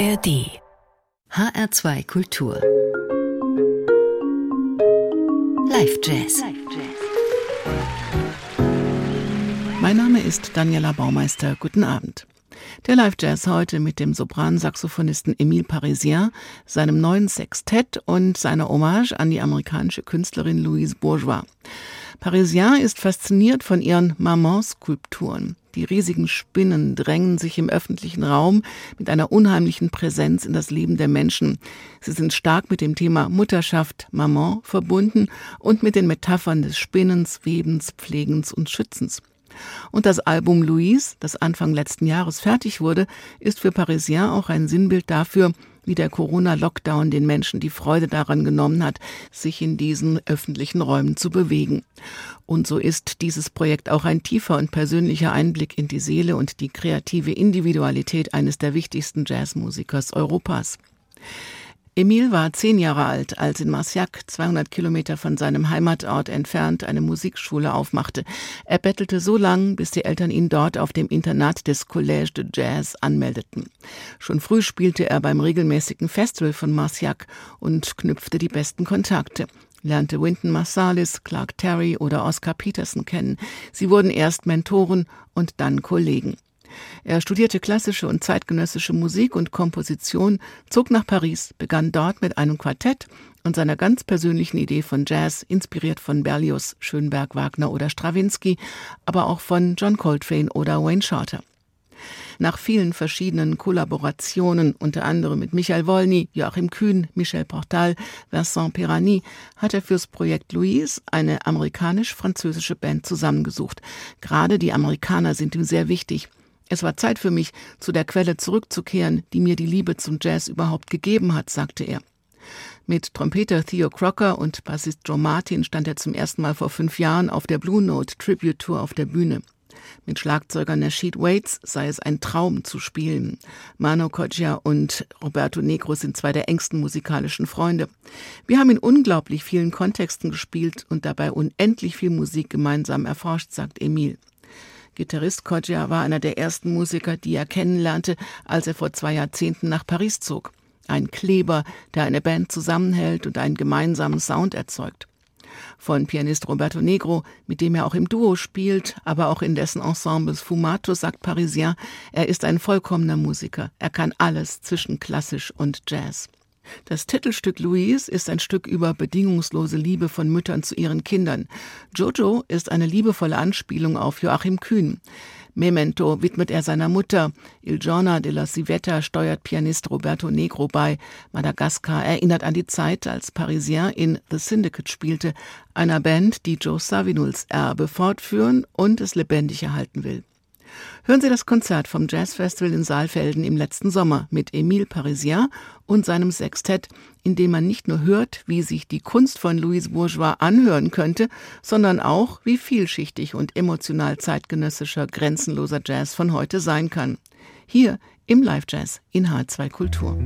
ARD HR2 Kultur Live Jazz Mein Name ist Daniela Baumeister. Guten Abend. Der Live Jazz heute mit dem Sopransaxophonisten Emile Parisien, seinem neuen Sextett und seiner Hommage an die amerikanische Künstlerin Louise Bourgeois. Parisien ist fasziniert von ihren Maman-Skulpturen. Die riesigen Spinnen drängen sich im öffentlichen Raum mit einer unheimlichen Präsenz in das Leben der Menschen. Sie sind stark mit dem Thema Mutterschaft, Maman verbunden und mit den Metaphern des Spinnens, Webens, Pflegens und Schützens. Und das Album Louise, das Anfang letzten Jahres fertig wurde, ist für Parisien auch ein Sinnbild dafür, wie der Corona-Lockdown den Menschen die Freude daran genommen hat, sich in diesen öffentlichen Räumen zu bewegen. Und so ist dieses Projekt auch ein tiefer und persönlicher Einblick in die Seele und die kreative Individualität eines der wichtigsten Jazzmusikers Europas. Emil war zehn Jahre alt, als in Marciac, 200 Kilometer von seinem Heimatort entfernt, eine Musikschule aufmachte. Er bettelte so lang, bis die Eltern ihn dort auf dem Internat des Collège de Jazz anmeldeten. Schon früh spielte er beim regelmäßigen Festival von Marciac und knüpfte die besten Kontakte lernte Wynton Marsalis, Clark Terry oder Oscar Peterson kennen. Sie wurden erst Mentoren und dann Kollegen. Er studierte klassische und zeitgenössische Musik und Komposition, zog nach Paris, begann dort mit einem Quartett und seiner ganz persönlichen Idee von Jazz, inspiriert von Berlioz, Schönberg, Wagner oder Stravinsky, aber auch von John Coltrane oder Wayne Shorter. Nach vielen verschiedenen Kollaborationen, unter anderem mit Michael Wolny, Joachim Kühn, Michel Portal, Vincent Pirani, hat er fürs Projekt Louise eine amerikanisch-französische Band zusammengesucht. Gerade die Amerikaner sind ihm sehr wichtig. Es war Zeit für mich, zu der Quelle zurückzukehren, die mir die Liebe zum Jazz überhaupt gegeben hat, sagte er. Mit Trompeter Theo Crocker und Bassist Joe Martin stand er zum ersten Mal vor fünf Jahren auf der Blue Note Tribute Tour auf der Bühne. Mit Schlagzeuger Nasheed Waits sei es ein Traum zu spielen. Mano Coggia und Roberto Negro sind zwei der engsten musikalischen Freunde. Wir haben in unglaublich vielen Kontexten gespielt und dabei unendlich viel Musik gemeinsam erforscht, sagt Emil. Gitarrist Kodja war einer der ersten Musiker, die er kennenlernte, als er vor zwei Jahrzehnten nach Paris zog. Ein Kleber, der eine Band zusammenhält und einen gemeinsamen Sound erzeugt. Von Pianist Roberto Negro, mit dem er auch im Duo spielt, aber auch in dessen Ensembles Fumato, sagt Parisien, er ist ein vollkommener Musiker. Er kann alles zwischen klassisch und Jazz. Das Titelstück Louise ist ein Stück über bedingungslose Liebe von Müttern zu ihren Kindern. Jojo ist eine liebevolle Anspielung auf Joachim Kühn. Memento widmet er seiner Mutter. Il Giorno de la Civetta steuert Pianist Roberto Negro bei. Madagaskar erinnert an die Zeit, als Parisien in The Syndicate spielte, einer Band, die Joe Savinuls Erbe fortführen und es lebendig erhalten will. Hören Sie das Konzert vom Jazzfestival in Saalfelden im letzten Sommer mit Emile Parisien und seinem Sextett, in dem man nicht nur hört, wie sich die Kunst von Louise Bourgeois anhören könnte, sondern auch, wie vielschichtig und emotional zeitgenössischer, grenzenloser Jazz von heute sein kann. Hier im Live Jazz in H2 Kultur.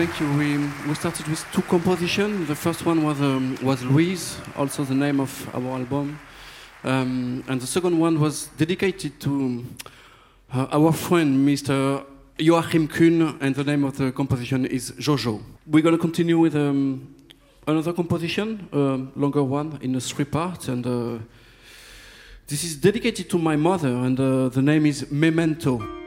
Thank you. We, we started with two compositions. The first one was, um, was Louise, also the name of our album. Um, and the second one was dedicated to uh, our friend, Mr. Joachim Kuhn, and the name of the composition is Jojo. We're going to continue with um, another composition, a longer one, in a three parts. And uh, this is dedicated to my mother, and uh, the name is Memento.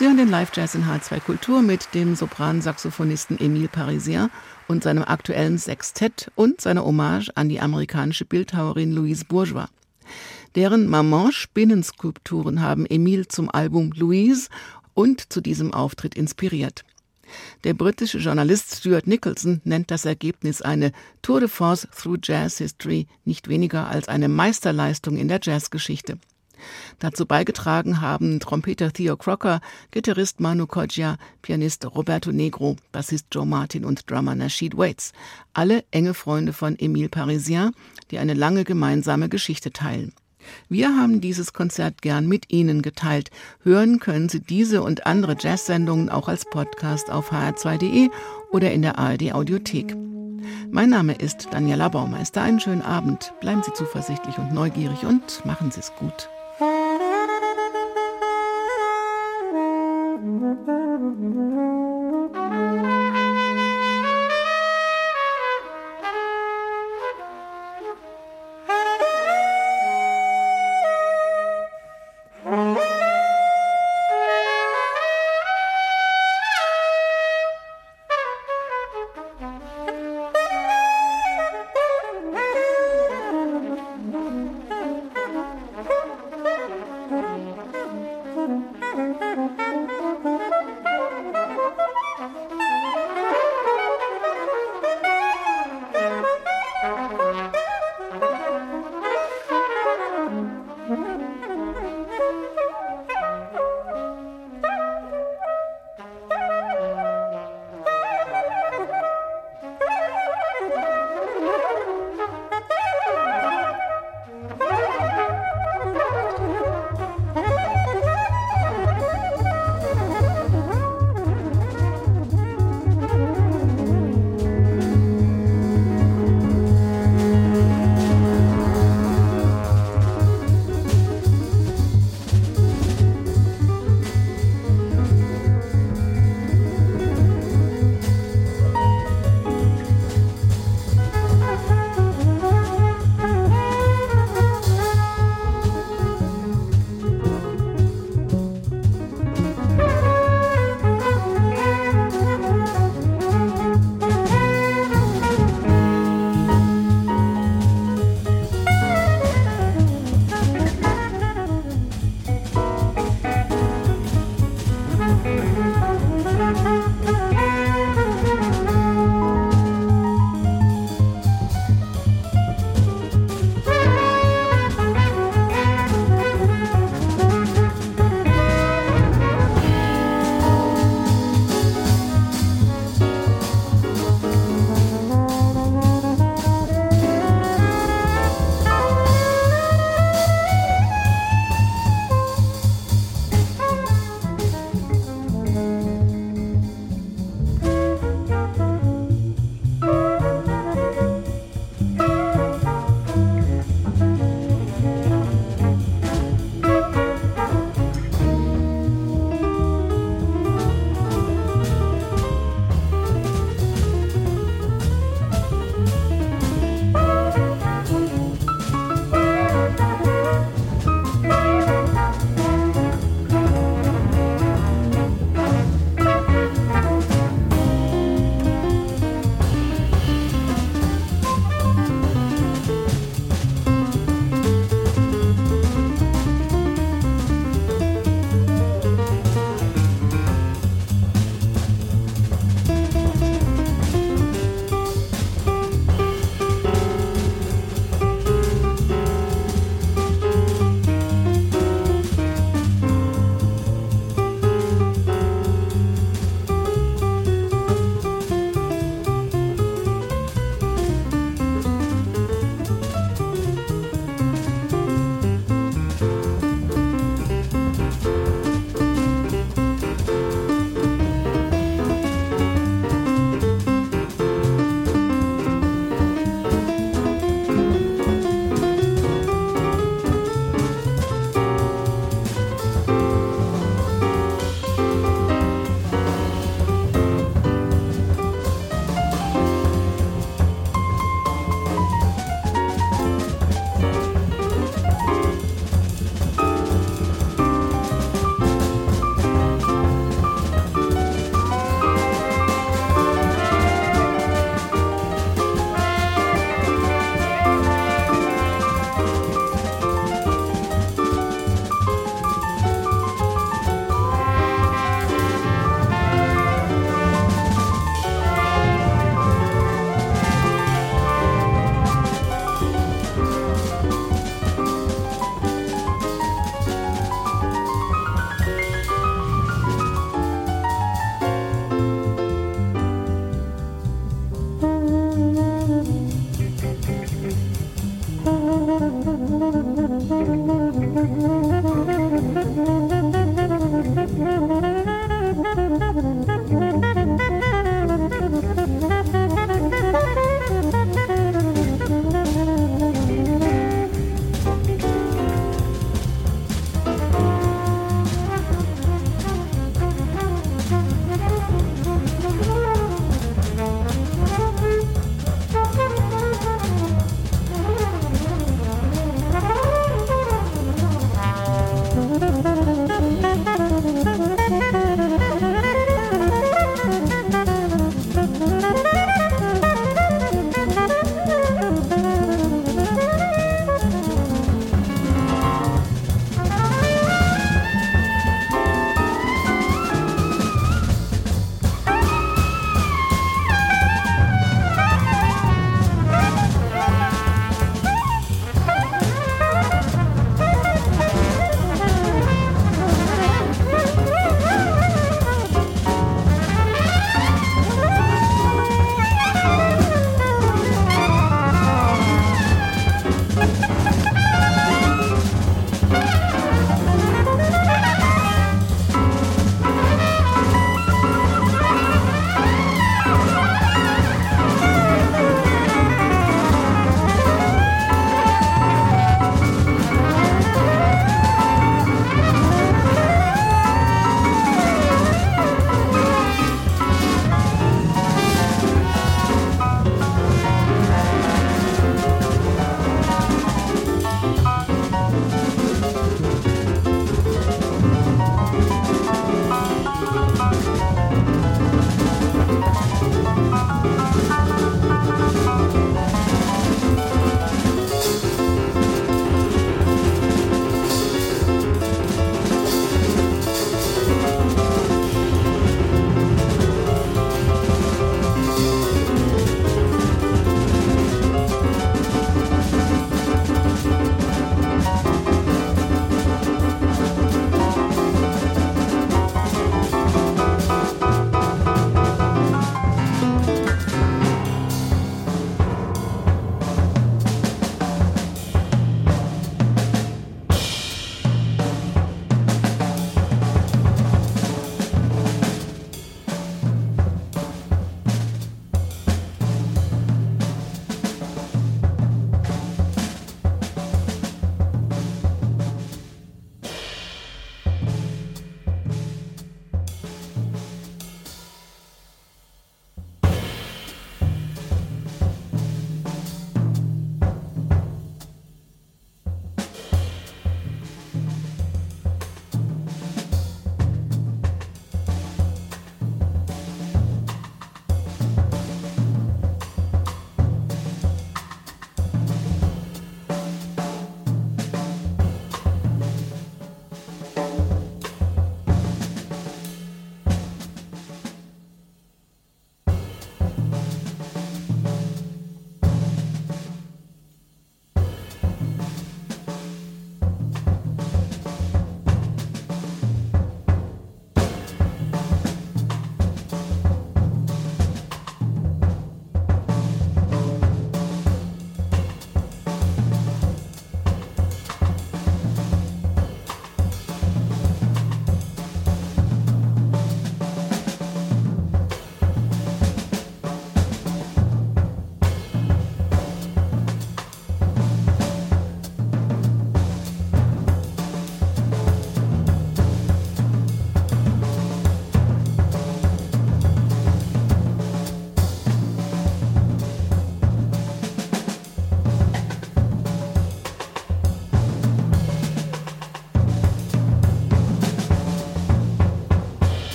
Sie hören den Live-Jazz in H2 Kultur mit dem Sopran-Saxophonisten Emile Parisien und seinem aktuellen Sextett und seiner Hommage an die amerikanische Bildhauerin Louise Bourgeois. Deren Maman-Spinnenskulpturen haben Emile zum Album Louise und zu diesem Auftritt inspiriert. Der britische Journalist Stuart Nicholson nennt das Ergebnis eine Tour de force through Jazz History, nicht weniger als eine Meisterleistung in der Jazzgeschichte. Dazu beigetragen haben Trompeter Theo Crocker, Gitarrist Manu Kodja, Pianist Roberto Negro, Bassist Joe Martin und Drummer Nasheed Waits. Alle enge Freunde von Emile Parisien, die eine lange gemeinsame Geschichte teilen. Wir haben dieses Konzert gern mit Ihnen geteilt. Hören können Sie diese und andere Jazz-Sendungen auch als Podcast auf hr2.de oder in der ARD Audiothek. Mein Name ist Daniela Baumeister. Einen schönen Abend. Bleiben Sie zuversichtlich und neugierig und machen Sie es gut.